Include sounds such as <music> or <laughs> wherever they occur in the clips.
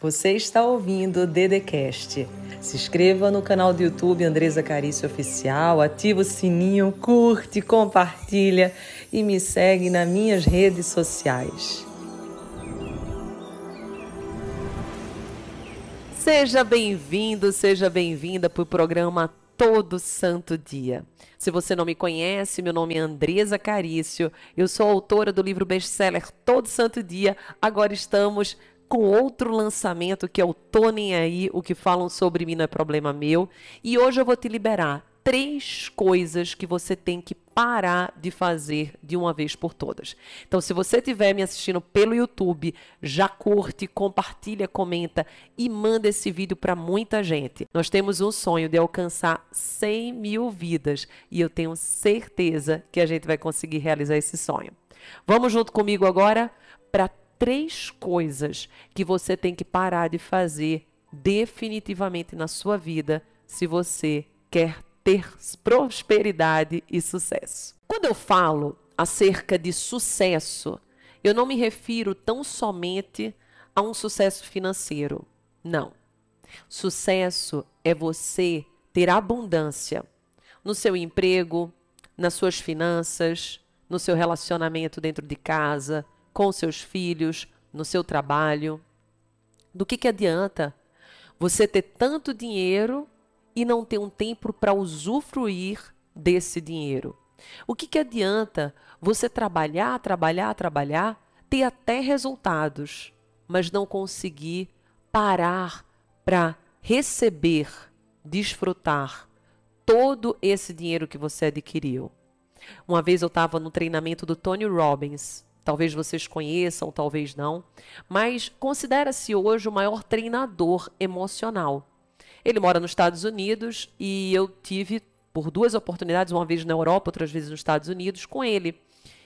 Você está ouvindo o Dedecast. Se inscreva no canal do YouTube Andresa Carício Oficial, ativa o sininho, curte, compartilha e me segue nas minhas redes sociais. Seja bem-vindo, seja bem-vinda para o programa Todo Santo Dia. Se você não me conhece, meu nome é Andresa Carício, eu sou autora do livro best-seller Todo Santo Dia. Agora estamos com outro lançamento que é o Tô Nem Aí, o que falam sobre mim não é problema meu. E hoje eu vou te liberar três coisas que você tem que parar de fazer de uma vez por todas. Então, se você estiver me assistindo pelo YouTube, já curte, compartilha, comenta e manda esse vídeo para muita gente. Nós temos um sonho de alcançar 100 mil vidas e eu tenho certeza que a gente vai conseguir realizar esse sonho. Vamos junto comigo agora para três coisas que você tem que parar de fazer definitivamente na sua vida se você quer ter prosperidade e sucesso. Quando eu falo acerca de sucesso, eu não me refiro tão somente a um sucesso financeiro. Não. Sucesso é você ter abundância no seu emprego, nas suas finanças, no seu relacionamento dentro de casa, com seus filhos, no seu trabalho. Do que, que adianta você ter tanto dinheiro e não ter um tempo para usufruir desse dinheiro? O que, que adianta você trabalhar, trabalhar, trabalhar, ter até resultados, mas não conseguir parar para receber, desfrutar todo esse dinheiro que você adquiriu? Uma vez eu estava no treinamento do Tony Robbins Talvez vocês conheçam, talvez não, mas considera-se hoje o maior treinador emocional. Ele mora nos Estados Unidos e eu tive por duas oportunidades, uma vez na Europa, outras vezes nos Estados Unidos, com ele.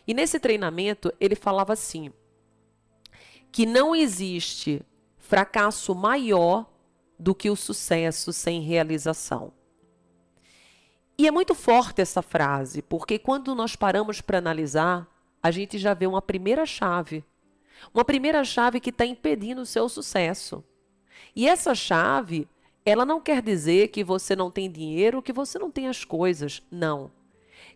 E nesse treinamento ele falava assim: que não existe fracasso maior do que o sucesso sem realização. E é muito forte essa frase, porque quando nós paramos para analisar, a gente já vê uma primeira chave. Uma primeira chave que está impedindo o seu sucesso. E essa chave, ela não quer dizer que você não tem dinheiro, que você não tem as coisas. Não.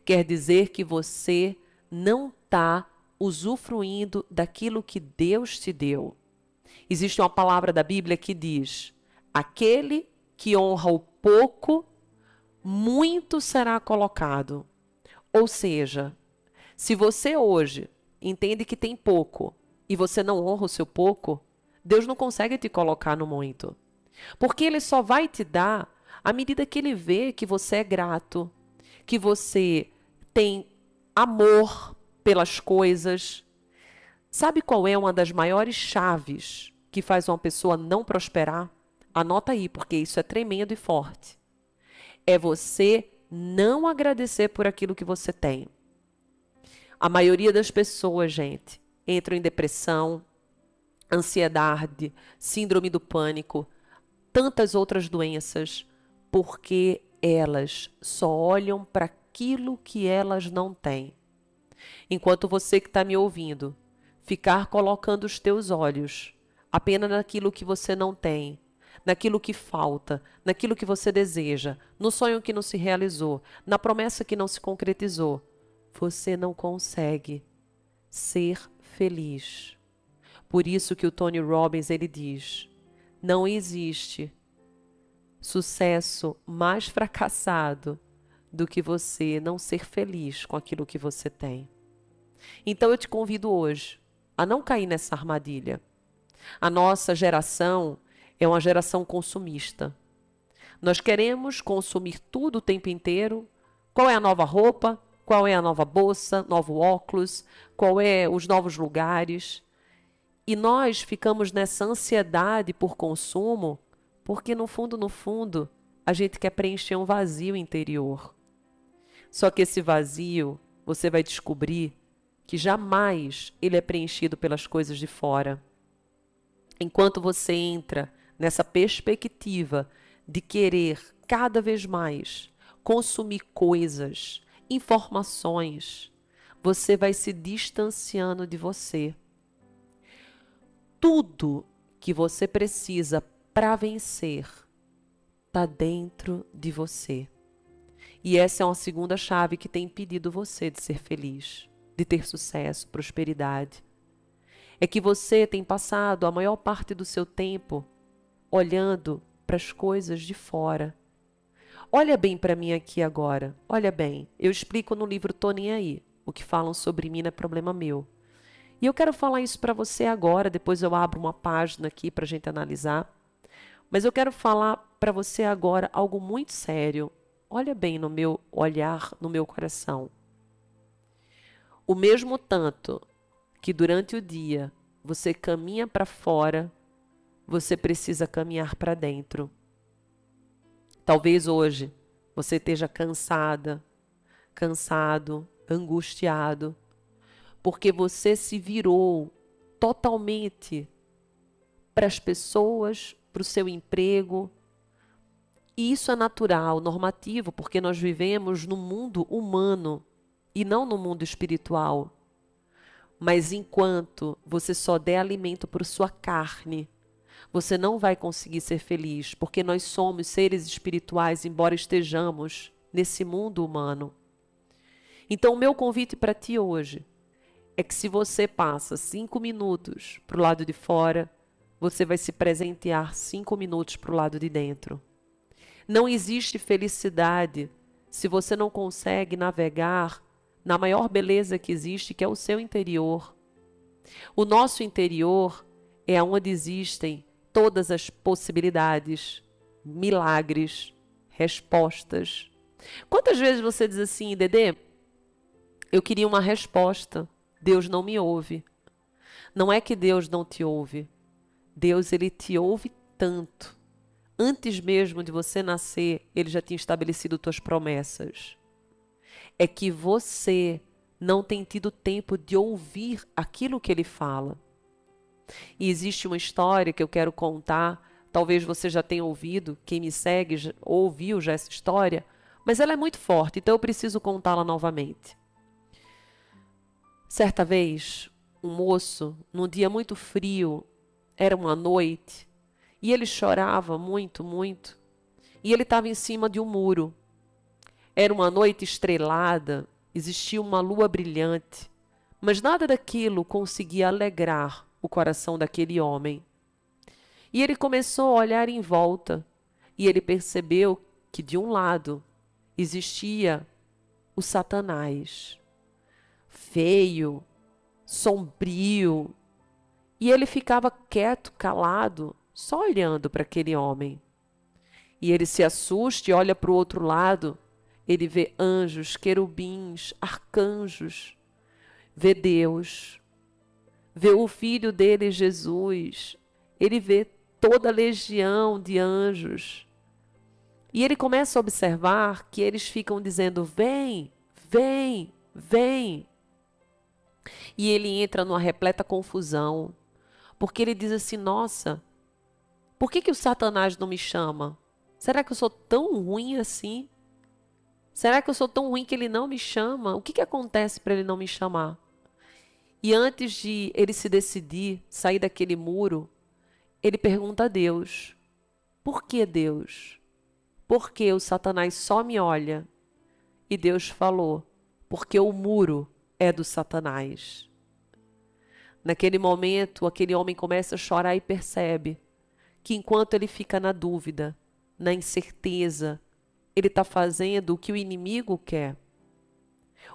Quer dizer que você não está usufruindo daquilo que Deus te deu. Existe uma palavra da Bíblia que diz: aquele que honra o pouco, muito será colocado. Ou seja, se você hoje entende que tem pouco e você não honra o seu pouco, Deus não consegue te colocar no muito. Porque Ele só vai te dar à medida que Ele vê que você é grato, que você tem amor pelas coisas. Sabe qual é uma das maiores chaves que faz uma pessoa não prosperar? Anota aí, porque isso é tremendo e forte. É você não agradecer por aquilo que você tem. A maioria das pessoas, gente, entram em depressão, ansiedade, síndrome do pânico, tantas outras doenças, porque elas só olham para aquilo que elas não têm. Enquanto você que está me ouvindo ficar colocando os teus olhos apenas naquilo que você não tem, naquilo que falta, naquilo que você deseja, no sonho que não se realizou, na promessa que não se concretizou, você não consegue ser feliz. Por isso que o Tony Robbins ele diz: não existe sucesso mais fracassado do que você não ser feliz com aquilo que você tem. Então eu te convido hoje a não cair nessa armadilha. A nossa geração é uma geração consumista. Nós queremos consumir tudo o tempo inteiro. Qual é a nova roupa? Qual é a nova bolsa, novo óculos, qual é os novos lugares. E nós ficamos nessa ansiedade por consumo, porque no fundo, no fundo, a gente quer preencher um vazio interior. Só que esse vazio, você vai descobrir que jamais ele é preenchido pelas coisas de fora. Enquanto você entra nessa perspectiva de querer cada vez mais consumir coisas, informações, você vai se distanciando de você. Tudo que você precisa para vencer está dentro de você. E essa é uma segunda chave que tem impedido você de ser feliz, de ter sucesso, prosperidade. É que você tem passado a maior parte do seu tempo olhando para as coisas de fora. Olha bem para mim aqui agora. Olha bem. Eu explico no livro Tô Nem Aí. O que falam sobre mim não é problema meu. E eu quero falar isso para você agora. Depois eu abro uma página aqui para a gente analisar. Mas eu quero falar para você agora algo muito sério. Olha bem no meu olhar, no meu coração. O mesmo tanto que durante o dia você caminha para fora, você precisa caminhar para dentro. Talvez hoje você esteja cansada, cansado, angustiado, porque você se virou totalmente para as pessoas, para o seu emprego. E isso é natural, normativo, porque nós vivemos no mundo humano e não no mundo espiritual. Mas enquanto você só der alimento para sua carne, você não vai conseguir ser feliz, porque nós somos seres espirituais, embora estejamos nesse mundo humano. Então, o meu convite para ti hoje é que se você passa cinco minutos para o lado de fora, você vai se presentear cinco minutos para o lado de dentro. Não existe felicidade se você não consegue navegar na maior beleza que existe, que é o seu interior. O nosso interior é onde existem todas as possibilidades, milagres, respostas. Quantas vezes você diz assim, Dedê, eu queria uma resposta, Deus não me ouve. Não é que Deus não te ouve. Deus ele te ouve tanto. Antes mesmo de você nascer, ele já tinha estabelecido tuas promessas é que você não tem tido tempo de ouvir aquilo que ele fala. E existe uma história que eu quero contar, talvez você já tenha ouvido, quem me segue já, ouviu já essa história, mas ela é muito forte, então eu preciso contá-la novamente. Certa vez, um moço, num dia muito frio, era uma noite, e ele chorava muito, muito, e ele estava em cima de um muro. Era uma noite estrelada, existia uma lua brilhante, mas nada daquilo conseguia alegrar o coração daquele homem. E ele começou a olhar em volta e ele percebeu que de um lado existia o Satanás, feio, sombrio, e ele ficava quieto, calado, só olhando para aquele homem. E ele se assusta e olha para o outro lado ele vê anjos, querubins, arcanjos, vê Deus, vê o filho dele, Jesus, ele vê toda a legião de anjos. E ele começa a observar que eles ficam dizendo: Vem, vem, vem. E ele entra numa repleta confusão, porque ele diz assim: Nossa, por que, que o Satanás não me chama? Será que eu sou tão ruim assim? Será que eu sou tão ruim que ele não me chama? O que, que acontece para ele não me chamar? E antes de ele se decidir sair daquele muro, ele pergunta a Deus: Por que Deus? Por que o Satanás só me olha? E Deus falou: Porque o muro é do Satanás. Naquele momento, aquele homem começa a chorar e percebe que enquanto ele fica na dúvida, na incerteza, ele está fazendo o que o inimigo quer.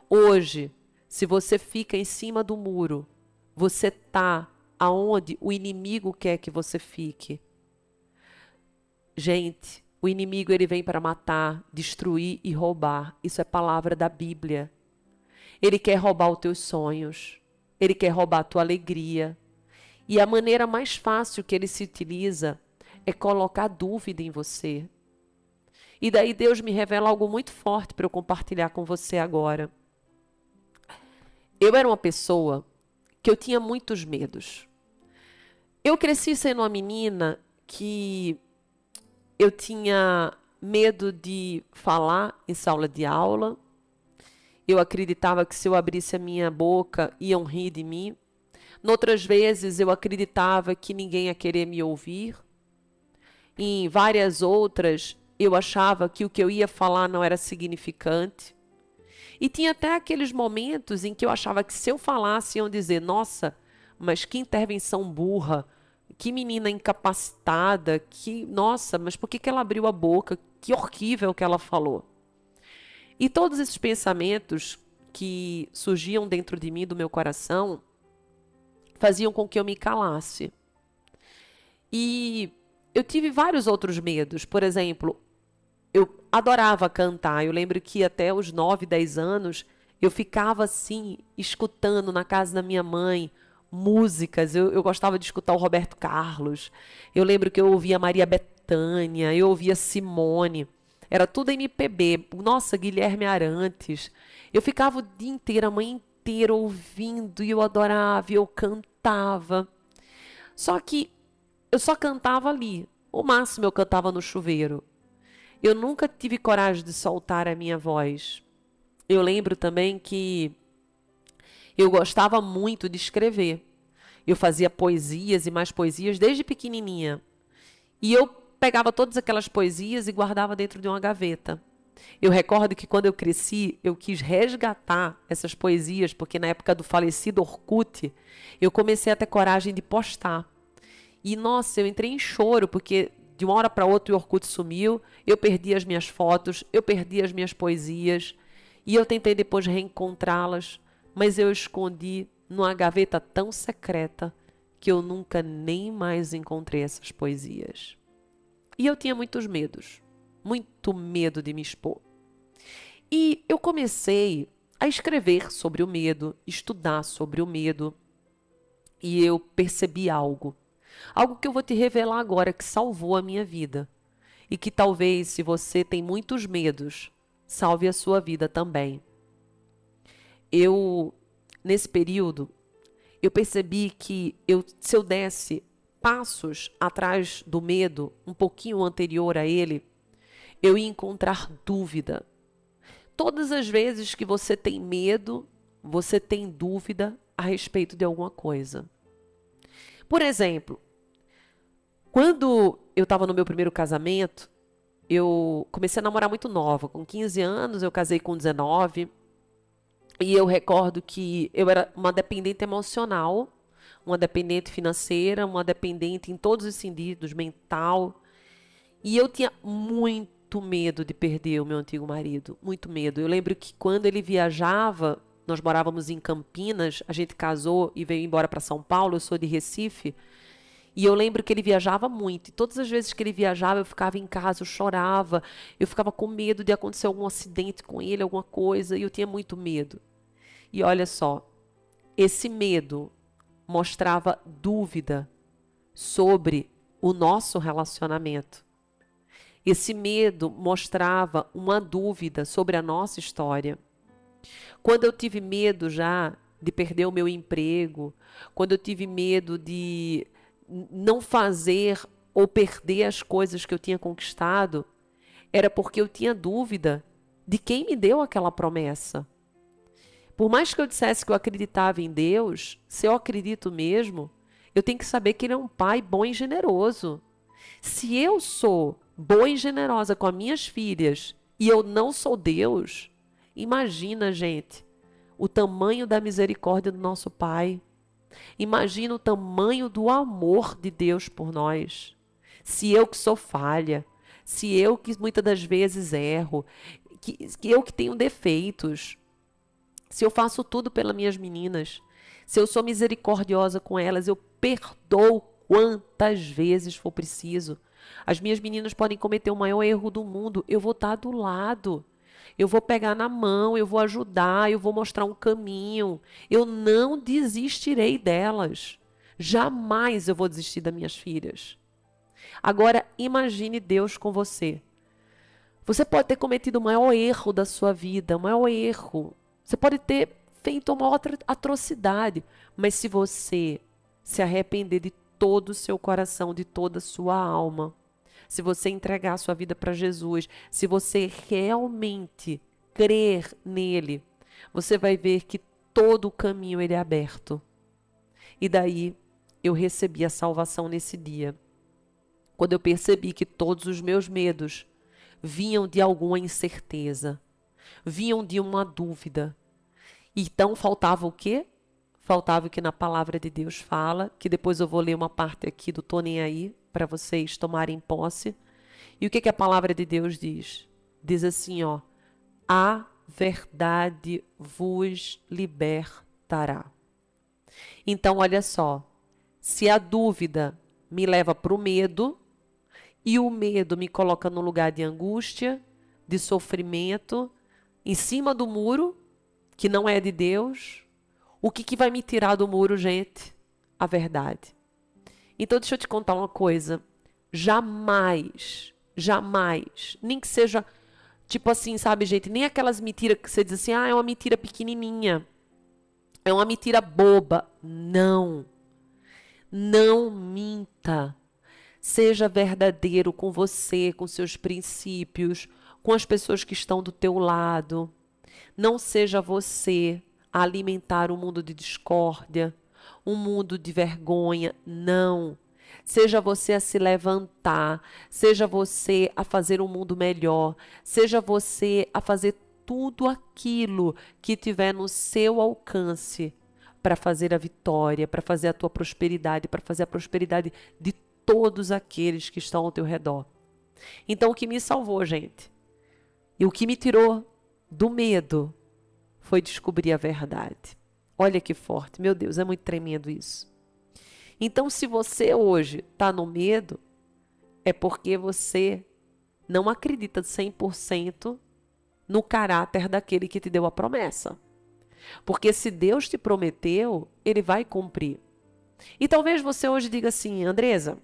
Hoje, se você fica em cima do muro, você está aonde o inimigo quer que você fique. Gente, o inimigo ele vem para matar, destruir e roubar. Isso é palavra da Bíblia. Ele quer roubar os teus sonhos. Ele quer roubar a tua alegria. E a maneira mais fácil que ele se utiliza é colocar dúvida em você, e daí Deus me revela algo muito forte para eu compartilhar com você agora. Eu era uma pessoa que eu tinha muitos medos. Eu cresci sendo uma menina que eu tinha medo de falar em sala de aula. Eu acreditava que se eu abrisse a minha boca iam rir de mim. Noutras vezes eu acreditava que ninguém ia querer me ouvir. Em várias outras eu achava que o que eu ia falar não era significante. E tinha até aqueles momentos em que eu achava que se eu falasse iam dizer: "Nossa, mas que intervenção burra, que menina incapacitada, que, nossa, mas por que, que ela abriu a boca? Que horrível que ela falou". E todos esses pensamentos que surgiam dentro de mim, do meu coração, faziam com que eu me calasse. E eu tive vários outros medos. Por exemplo, eu adorava cantar. Eu lembro que até os 9, 10 anos eu ficava assim, escutando na casa da minha mãe músicas. Eu, eu gostava de escutar o Roberto Carlos. Eu lembro que eu ouvia Maria Bethânia, eu ouvia Simone. Era tudo MPB. Nossa, Guilherme Arantes. Eu ficava o dia inteiro, a manhã inteira ouvindo e eu adorava, e eu cantava. Só que eu só cantava ali. O máximo eu cantava no chuveiro. Eu nunca tive coragem de soltar a minha voz. Eu lembro também que eu gostava muito de escrever. Eu fazia poesias e mais poesias desde pequenininha. E eu pegava todas aquelas poesias e guardava dentro de uma gaveta. Eu recordo que quando eu cresci, eu quis resgatar essas poesias, porque na época do falecido Orkut, eu comecei a ter coragem de postar. E nossa, eu entrei em choro, porque de uma hora para outra o Orkut sumiu, eu perdi as minhas fotos, eu perdi as minhas poesias, e eu tentei depois reencontrá-las, mas eu escondi numa gaveta tão secreta que eu nunca nem mais encontrei essas poesias. E eu tinha muitos medos, muito medo de me expor. E eu comecei a escrever sobre o medo, estudar sobre o medo, e eu percebi algo. Algo que eu vou te revelar agora que salvou a minha vida. E que talvez, se você tem muitos medos, salve a sua vida também. Eu, nesse período, eu percebi que eu, se eu desse passos atrás do medo, um pouquinho anterior a ele, eu ia encontrar dúvida. Todas as vezes que você tem medo, você tem dúvida a respeito de alguma coisa. Por exemplo, quando eu estava no meu primeiro casamento, eu comecei a namorar muito nova. Com 15 anos, eu casei com 19. E eu recordo que eu era uma dependente emocional uma dependente financeira, uma dependente em todos os sentidos, mental. E eu tinha muito medo de perder o meu antigo marido, muito medo. Eu lembro que quando ele viajava, nós morávamos em Campinas, a gente casou e veio embora para São Paulo, eu sou de Recife. E eu lembro que ele viajava muito. E todas as vezes que ele viajava, eu ficava em casa, eu chorava. Eu ficava com medo de acontecer algum acidente com ele, alguma coisa. E eu tinha muito medo. E olha só, esse medo mostrava dúvida sobre o nosso relacionamento. Esse medo mostrava uma dúvida sobre a nossa história. Quando eu tive medo já de perder o meu emprego, quando eu tive medo de não fazer ou perder as coisas que eu tinha conquistado, era porque eu tinha dúvida de quem me deu aquela promessa. Por mais que eu dissesse que eu acreditava em Deus, se eu acredito mesmo, eu tenho que saber que Ele é um Pai bom e generoso. Se eu sou boa e generosa com as minhas filhas e eu não sou Deus, imagina, gente, o tamanho da misericórdia do nosso Pai. Imagina o tamanho do amor de Deus por nós. Se eu que sou falha, se eu que muitas das vezes erro, que, que eu que tenho defeitos, se eu faço tudo pelas minhas meninas, se eu sou misericordiosa com elas, eu perdoo quantas vezes for preciso. As minhas meninas podem cometer o maior erro do mundo, eu vou estar do lado. Eu vou pegar na mão, eu vou ajudar, eu vou mostrar um caminho. Eu não desistirei delas. Jamais eu vou desistir das minhas filhas. Agora, imagine Deus com você. Você pode ter cometido o maior erro da sua vida, o maior erro. Você pode ter feito uma outra atrocidade, mas se você se arrepender de todo o seu coração, de toda a sua alma, se você entregar a sua vida para Jesus, se você realmente crer nele, você vai ver que todo o caminho ele é aberto. E daí eu recebi a salvação nesse dia. Quando eu percebi que todos os meus medos vinham de alguma incerteza, vinham de uma dúvida. Então faltava o quê? Faltava o que na palavra de Deus fala, que depois eu vou ler uma parte aqui do Tô Aí, para vocês tomarem posse. E o que, que a palavra de Deus diz? Diz assim, ó, a verdade vos libertará. Então, olha só, se a dúvida me leva para o medo, e o medo me coloca no lugar de angústia, de sofrimento, em cima do muro, que não é de Deus, o que, que vai me tirar do muro, gente? A verdade. Então, deixa eu te contar uma coisa. Jamais, jamais, nem que seja tipo assim, sabe, gente, nem aquelas mentiras que você diz assim, ah, é uma mentira pequenininha. É uma mentira boba. Não. Não minta. Seja verdadeiro com você, com seus princípios, com as pessoas que estão do teu lado. Não seja você a alimentar um mundo de discórdia, um mundo de vergonha. Não. Seja você a se levantar, seja você a fazer um mundo melhor, seja você a fazer tudo aquilo que tiver no seu alcance para fazer a vitória, para fazer a tua prosperidade, para fazer a prosperidade de todos aqueles que estão ao teu redor. Então, o que me salvou, gente, e o que me tirou do medo foi descobrir a verdade. Olha que forte, meu Deus, é muito tremendo isso. Então, se você hoje está no medo, é porque você não acredita 100% no caráter daquele que te deu a promessa. Porque se Deus te prometeu, ele vai cumprir. E talvez você hoje diga assim, Andresa,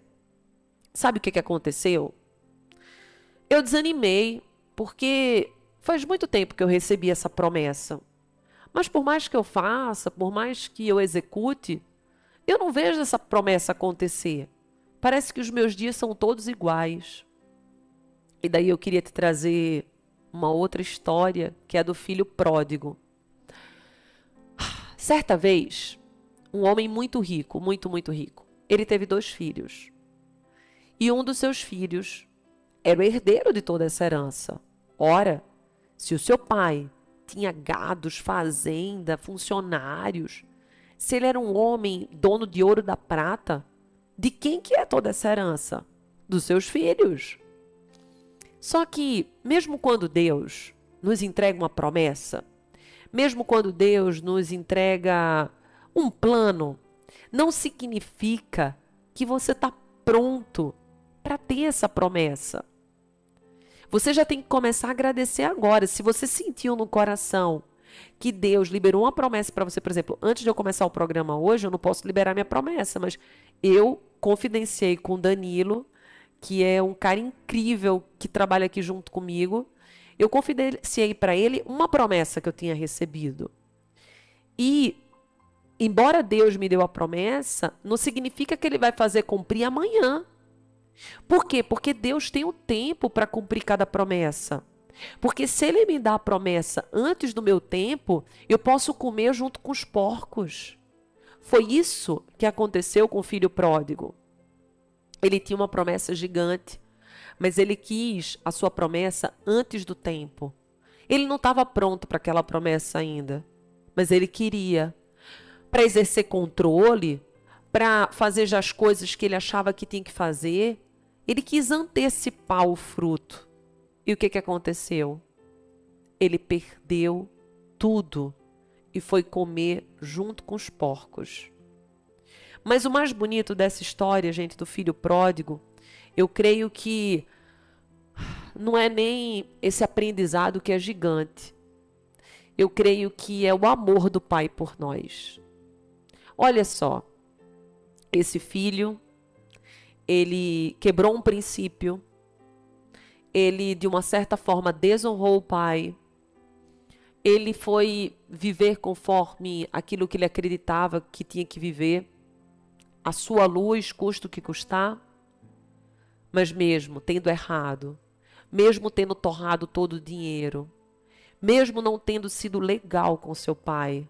sabe o que, que aconteceu? Eu desanimei porque faz muito tempo que eu recebi essa promessa. Mas por mais que eu faça, por mais que eu execute, eu não vejo essa promessa acontecer. Parece que os meus dias são todos iguais. E daí eu queria te trazer uma outra história que é do filho pródigo. Certa vez, um homem muito rico, muito, muito rico, ele teve dois filhos. E um dos seus filhos era o herdeiro de toda essa herança. Ora, se o seu pai tinha gados, fazenda, funcionários, se ele era um homem dono de ouro da prata, de quem que é toda essa herança? Dos seus filhos. Só que, mesmo quando Deus nos entrega uma promessa, mesmo quando Deus nos entrega um plano, não significa que você está pronto para ter essa promessa. Você já tem que começar a agradecer agora. Se você sentiu no coração que Deus liberou uma promessa para você, por exemplo, antes de eu começar o programa hoje, eu não posso liberar minha promessa, mas eu confidenciei com Danilo, que é um cara incrível que trabalha aqui junto comigo. Eu confidenciei para ele uma promessa que eu tinha recebido. E embora Deus me deu a promessa, não significa que ele vai fazer cumprir amanhã. Por quê? Porque Deus tem o um tempo para cumprir cada promessa. Porque se ele me dá a promessa antes do meu tempo, eu posso comer junto com os porcos. Foi isso que aconteceu com o filho pródigo. Ele tinha uma promessa gigante, mas ele quis a sua promessa antes do tempo. Ele não estava pronto para aquela promessa ainda, mas ele queria. Para exercer controle, para fazer já as coisas que ele achava que tinha que fazer, ele quis antecipar o fruto. E o que, que aconteceu? Ele perdeu tudo e foi comer junto com os porcos. Mas o mais bonito dessa história, gente, do filho pródigo, eu creio que não é nem esse aprendizado que é gigante. Eu creio que é o amor do pai por nós. Olha só, esse filho, ele quebrou um princípio, ele de uma certa forma desonrou o pai. Ele foi viver conforme aquilo que ele acreditava que tinha que viver, a sua luz, custo que custar. Mas mesmo tendo errado, mesmo tendo torrado todo o dinheiro, mesmo não tendo sido legal com seu pai,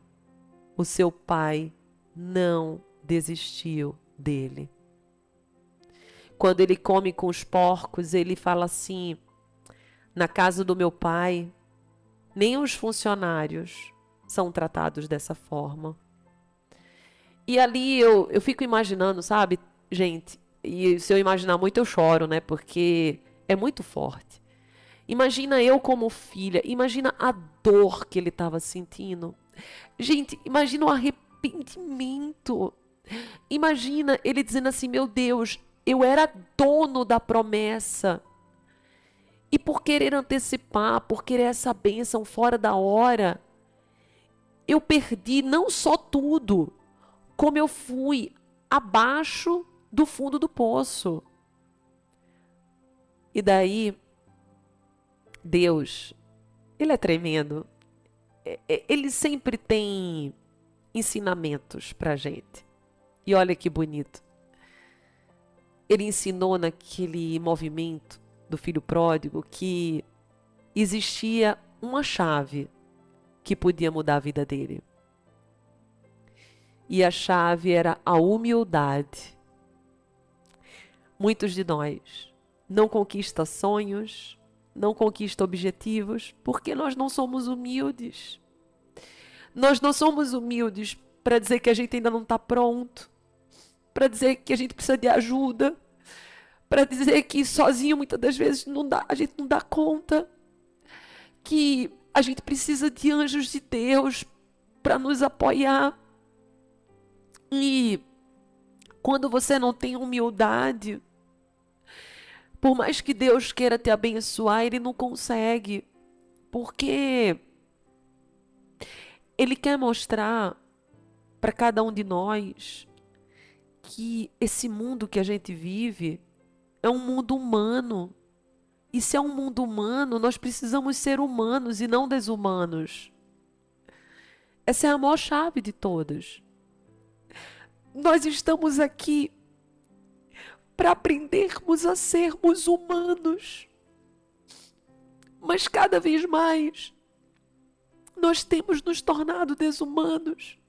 o seu pai não desistiu dele. Quando ele come com os porcos, ele fala assim: na casa do meu pai, nem os funcionários são tratados dessa forma. E ali eu, eu fico imaginando, sabe, gente, e se eu imaginar muito eu choro, né? Porque é muito forte. Imagina eu como filha, imagina a dor que ele estava sentindo. Gente, imagina o arrependimento. Imagina ele dizendo assim: Meu Deus, eu era dono da promessa. E por querer antecipar, por querer essa bênção fora da hora, eu perdi não só tudo, como eu fui abaixo do fundo do poço. E daí, Deus, Ele é tremendo. É, é, ele sempre tem ensinamentos para gente. E olha que bonito. Ele ensinou naquele movimento do filho pródigo que existia uma chave que podia mudar a vida dele. E a chave era a humildade. Muitos de nós não conquistam sonhos, não conquistam objetivos, porque nós não somos humildes. Nós não somos humildes para dizer que a gente ainda não está pronto, para dizer que a gente precisa de ajuda, para dizer que sozinho muitas das vezes não dá, a gente não dá conta, que a gente precisa de anjos de Deus para nos apoiar. E quando você não tem humildade, por mais que Deus queira te abençoar, ele não consegue, porque ele quer mostrar para cada um de nós que esse mundo que a gente vive é um mundo humano. E se é um mundo humano, nós precisamos ser humanos e não desumanos. Essa é a maior chave de todas. Nós estamos aqui para aprendermos a sermos humanos. Mas cada vez mais nós temos nos tornado desumanos.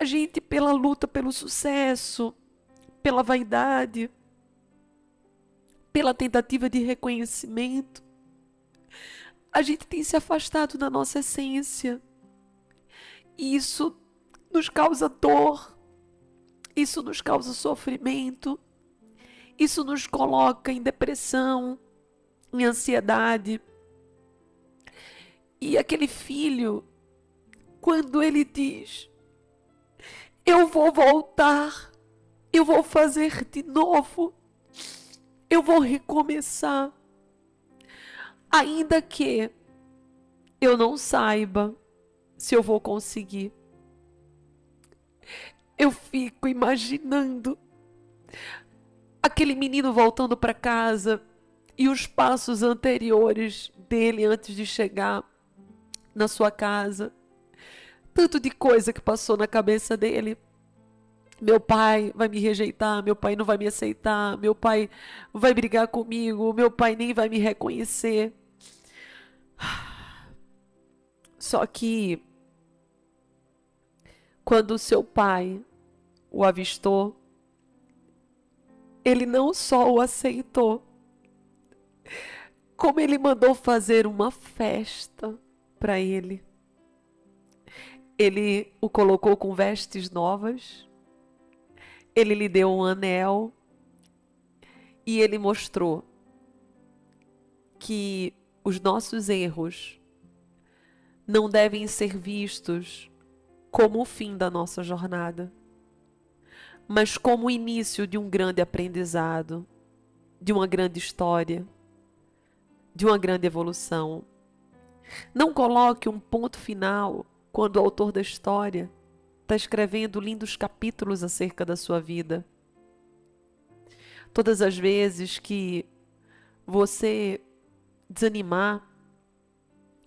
A gente, pela luta pelo sucesso, pela vaidade, pela tentativa de reconhecimento, a gente tem se afastado da nossa essência. E isso nos causa dor, isso nos causa sofrimento, isso nos coloca em depressão, em ansiedade. E aquele filho, quando ele diz: Eu vou voltar, eu vou fazer de novo, eu vou recomeçar, ainda que eu não saiba se eu vou conseguir. Eu fico imaginando aquele menino voltando para casa e os passos anteriores dele antes de chegar na sua casa. Tanto de coisa que passou na cabeça dele. Meu pai vai me rejeitar, meu pai não vai me aceitar, meu pai vai brigar comigo, meu pai nem vai me reconhecer. Só que quando seu pai o avistou, ele não só o aceitou, como ele mandou fazer uma festa para ele. Ele o colocou com vestes novas, ele lhe deu um anel e ele mostrou que os nossos erros não devem ser vistos como o fim da nossa jornada mas como o início de um grande aprendizado, de uma grande história, de uma grande evolução. Não coloque um ponto final quando o autor da história está escrevendo lindos capítulos acerca da sua vida. Todas as vezes que você desanimar,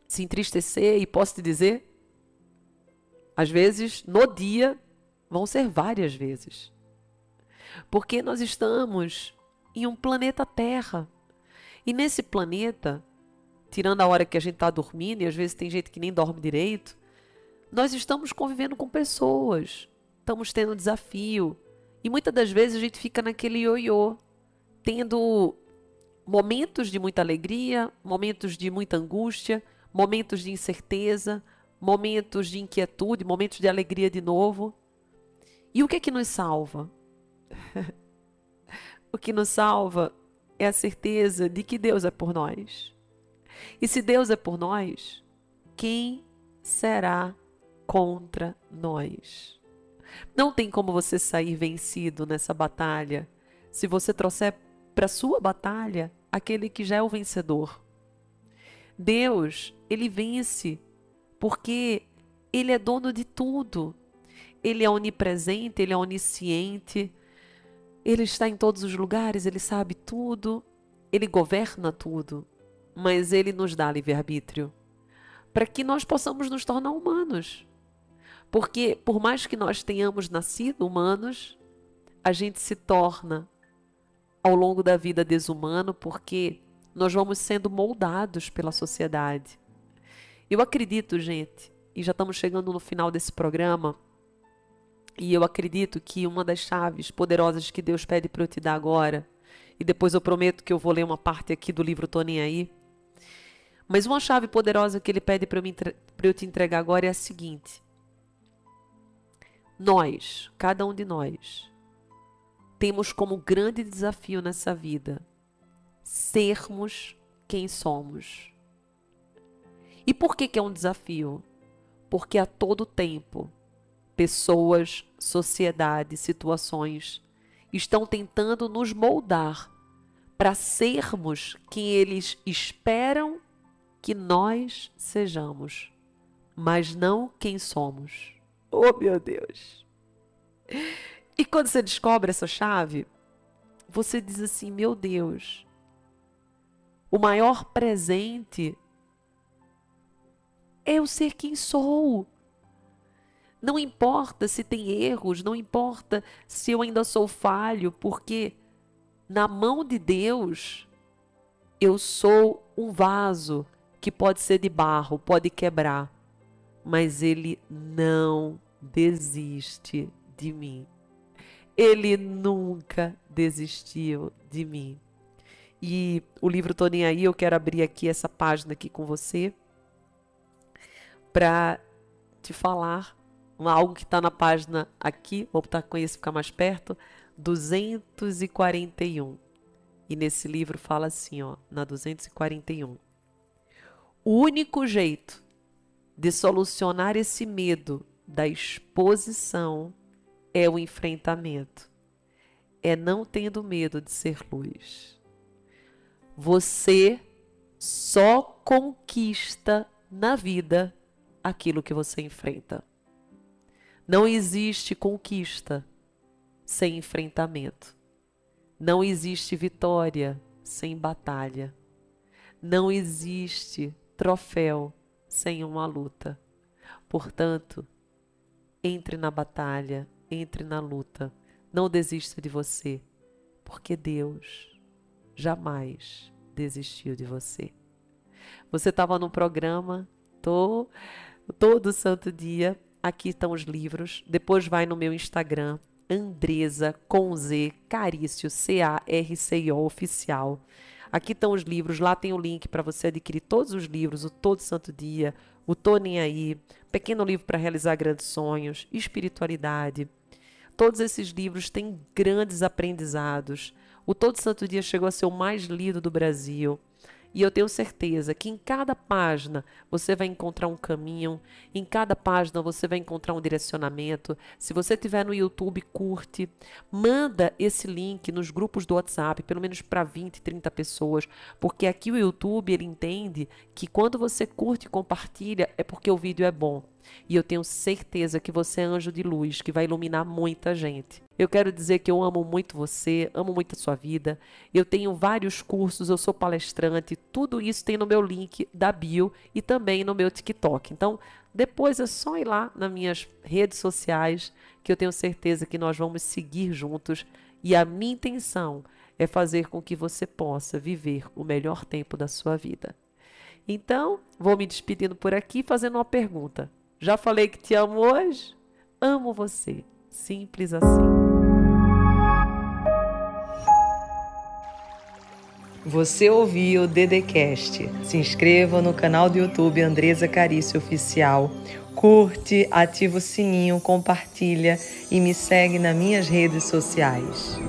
se entristecer, e posso te dizer, às vezes no dia vão ser várias vezes. Porque nós estamos em um planeta Terra. E nesse planeta, tirando a hora que a gente está dormindo, e às vezes tem gente que nem dorme direito, nós estamos convivendo com pessoas, estamos tendo desafio. E muitas das vezes a gente fica naquele ioiô, tendo momentos de muita alegria, momentos de muita angústia, momentos de incerteza, momentos de inquietude, momentos de alegria de novo. E o que é que nos salva? <laughs> o que nos salva é a certeza de que Deus é por nós. E se Deus é por nós, quem será contra nós? Não tem como você sair vencido nessa batalha se você trouxer para sua batalha aquele que já é o vencedor. Deus, ele vence porque ele é dono de tudo. Ele é onipresente, ele é onisciente. Ele está em todos os lugares, ele sabe tudo, ele governa tudo, mas ele nos dá livre-arbítrio para que nós possamos nos tornar humanos. Porque, por mais que nós tenhamos nascido humanos, a gente se torna ao longo da vida desumano porque nós vamos sendo moldados pela sociedade. Eu acredito, gente, e já estamos chegando no final desse programa, e eu acredito que uma das chaves poderosas que Deus pede para eu te dar agora, e depois eu prometo que eu vou ler uma parte aqui do livro Nem Aí, mas uma chave poderosa que ele pede para eu, eu te entregar agora é a seguinte: nós, cada um de nós, temos como grande desafio nessa vida sermos quem somos. E por que, que é um desafio? Porque a todo tempo, pessoas, sociedade, situações estão tentando nos moldar para sermos quem eles esperam que nós sejamos, mas não quem somos. Oh, meu Deus! E quando você descobre essa chave, você diz assim: meu Deus, o maior presente é eu ser quem sou. Não importa se tem erros, não importa se eu ainda sou falho, porque na mão de Deus eu sou um vaso que pode ser de barro, pode quebrar, mas ele não desiste de mim. Ele nunca desistiu de mim. E o livro Tô Nem Aí, eu quero abrir aqui essa página aqui com você para te falar algo que está na página aqui, vou botar com isso ficar mais perto, 241. E nesse livro fala assim, ó, na 241. O único jeito de solucionar esse medo da exposição é o enfrentamento. É não tendo medo de ser luz. Você só conquista na vida aquilo que você enfrenta. Não existe conquista sem enfrentamento. Não existe vitória sem batalha. Não existe troféu sem uma luta. Portanto, entre na batalha, entre na luta. Não desista de você, porque Deus jamais desistiu de você. Você estava no programa, tô todo santo dia. Aqui estão os livros. Depois vai no meu Instagram, Andresa com Z, Carício, C-A-R-C-I-O oficial. Aqui estão os livros, lá tem o link para você adquirir todos os livros, o Todo Santo Dia, o Tô Nem Aí, Pequeno Livro para Realizar Grandes Sonhos, Espiritualidade, Todos esses livros têm grandes aprendizados. O Todo Santo Dia chegou a ser o mais lido do Brasil. E eu tenho certeza que em cada página você vai encontrar um caminho, em cada página você vai encontrar um direcionamento. Se você tiver no YouTube, curte, manda esse link nos grupos do WhatsApp, pelo menos para 20, 30 pessoas, porque aqui o YouTube ele entende que quando você curte e compartilha é porque o vídeo é bom. E eu tenho certeza que você é anjo de luz que vai iluminar muita gente. Eu quero dizer que eu amo muito você, amo muito a sua vida. Eu tenho vários cursos, eu sou palestrante, tudo isso tem no meu link da bio e também no meu TikTok. Então, depois é só ir lá nas minhas redes sociais que eu tenho certeza que nós vamos seguir juntos e a minha intenção é fazer com que você possa viver o melhor tempo da sua vida. Então, vou me despedindo por aqui fazendo uma pergunta. Já falei que te amo hoje? Amo você. Simples assim. Você ouviu o Dedecast. Se inscreva no canal do YouTube Andresa Carício Oficial. Curte, ativa o sininho, compartilha e me segue nas minhas redes sociais.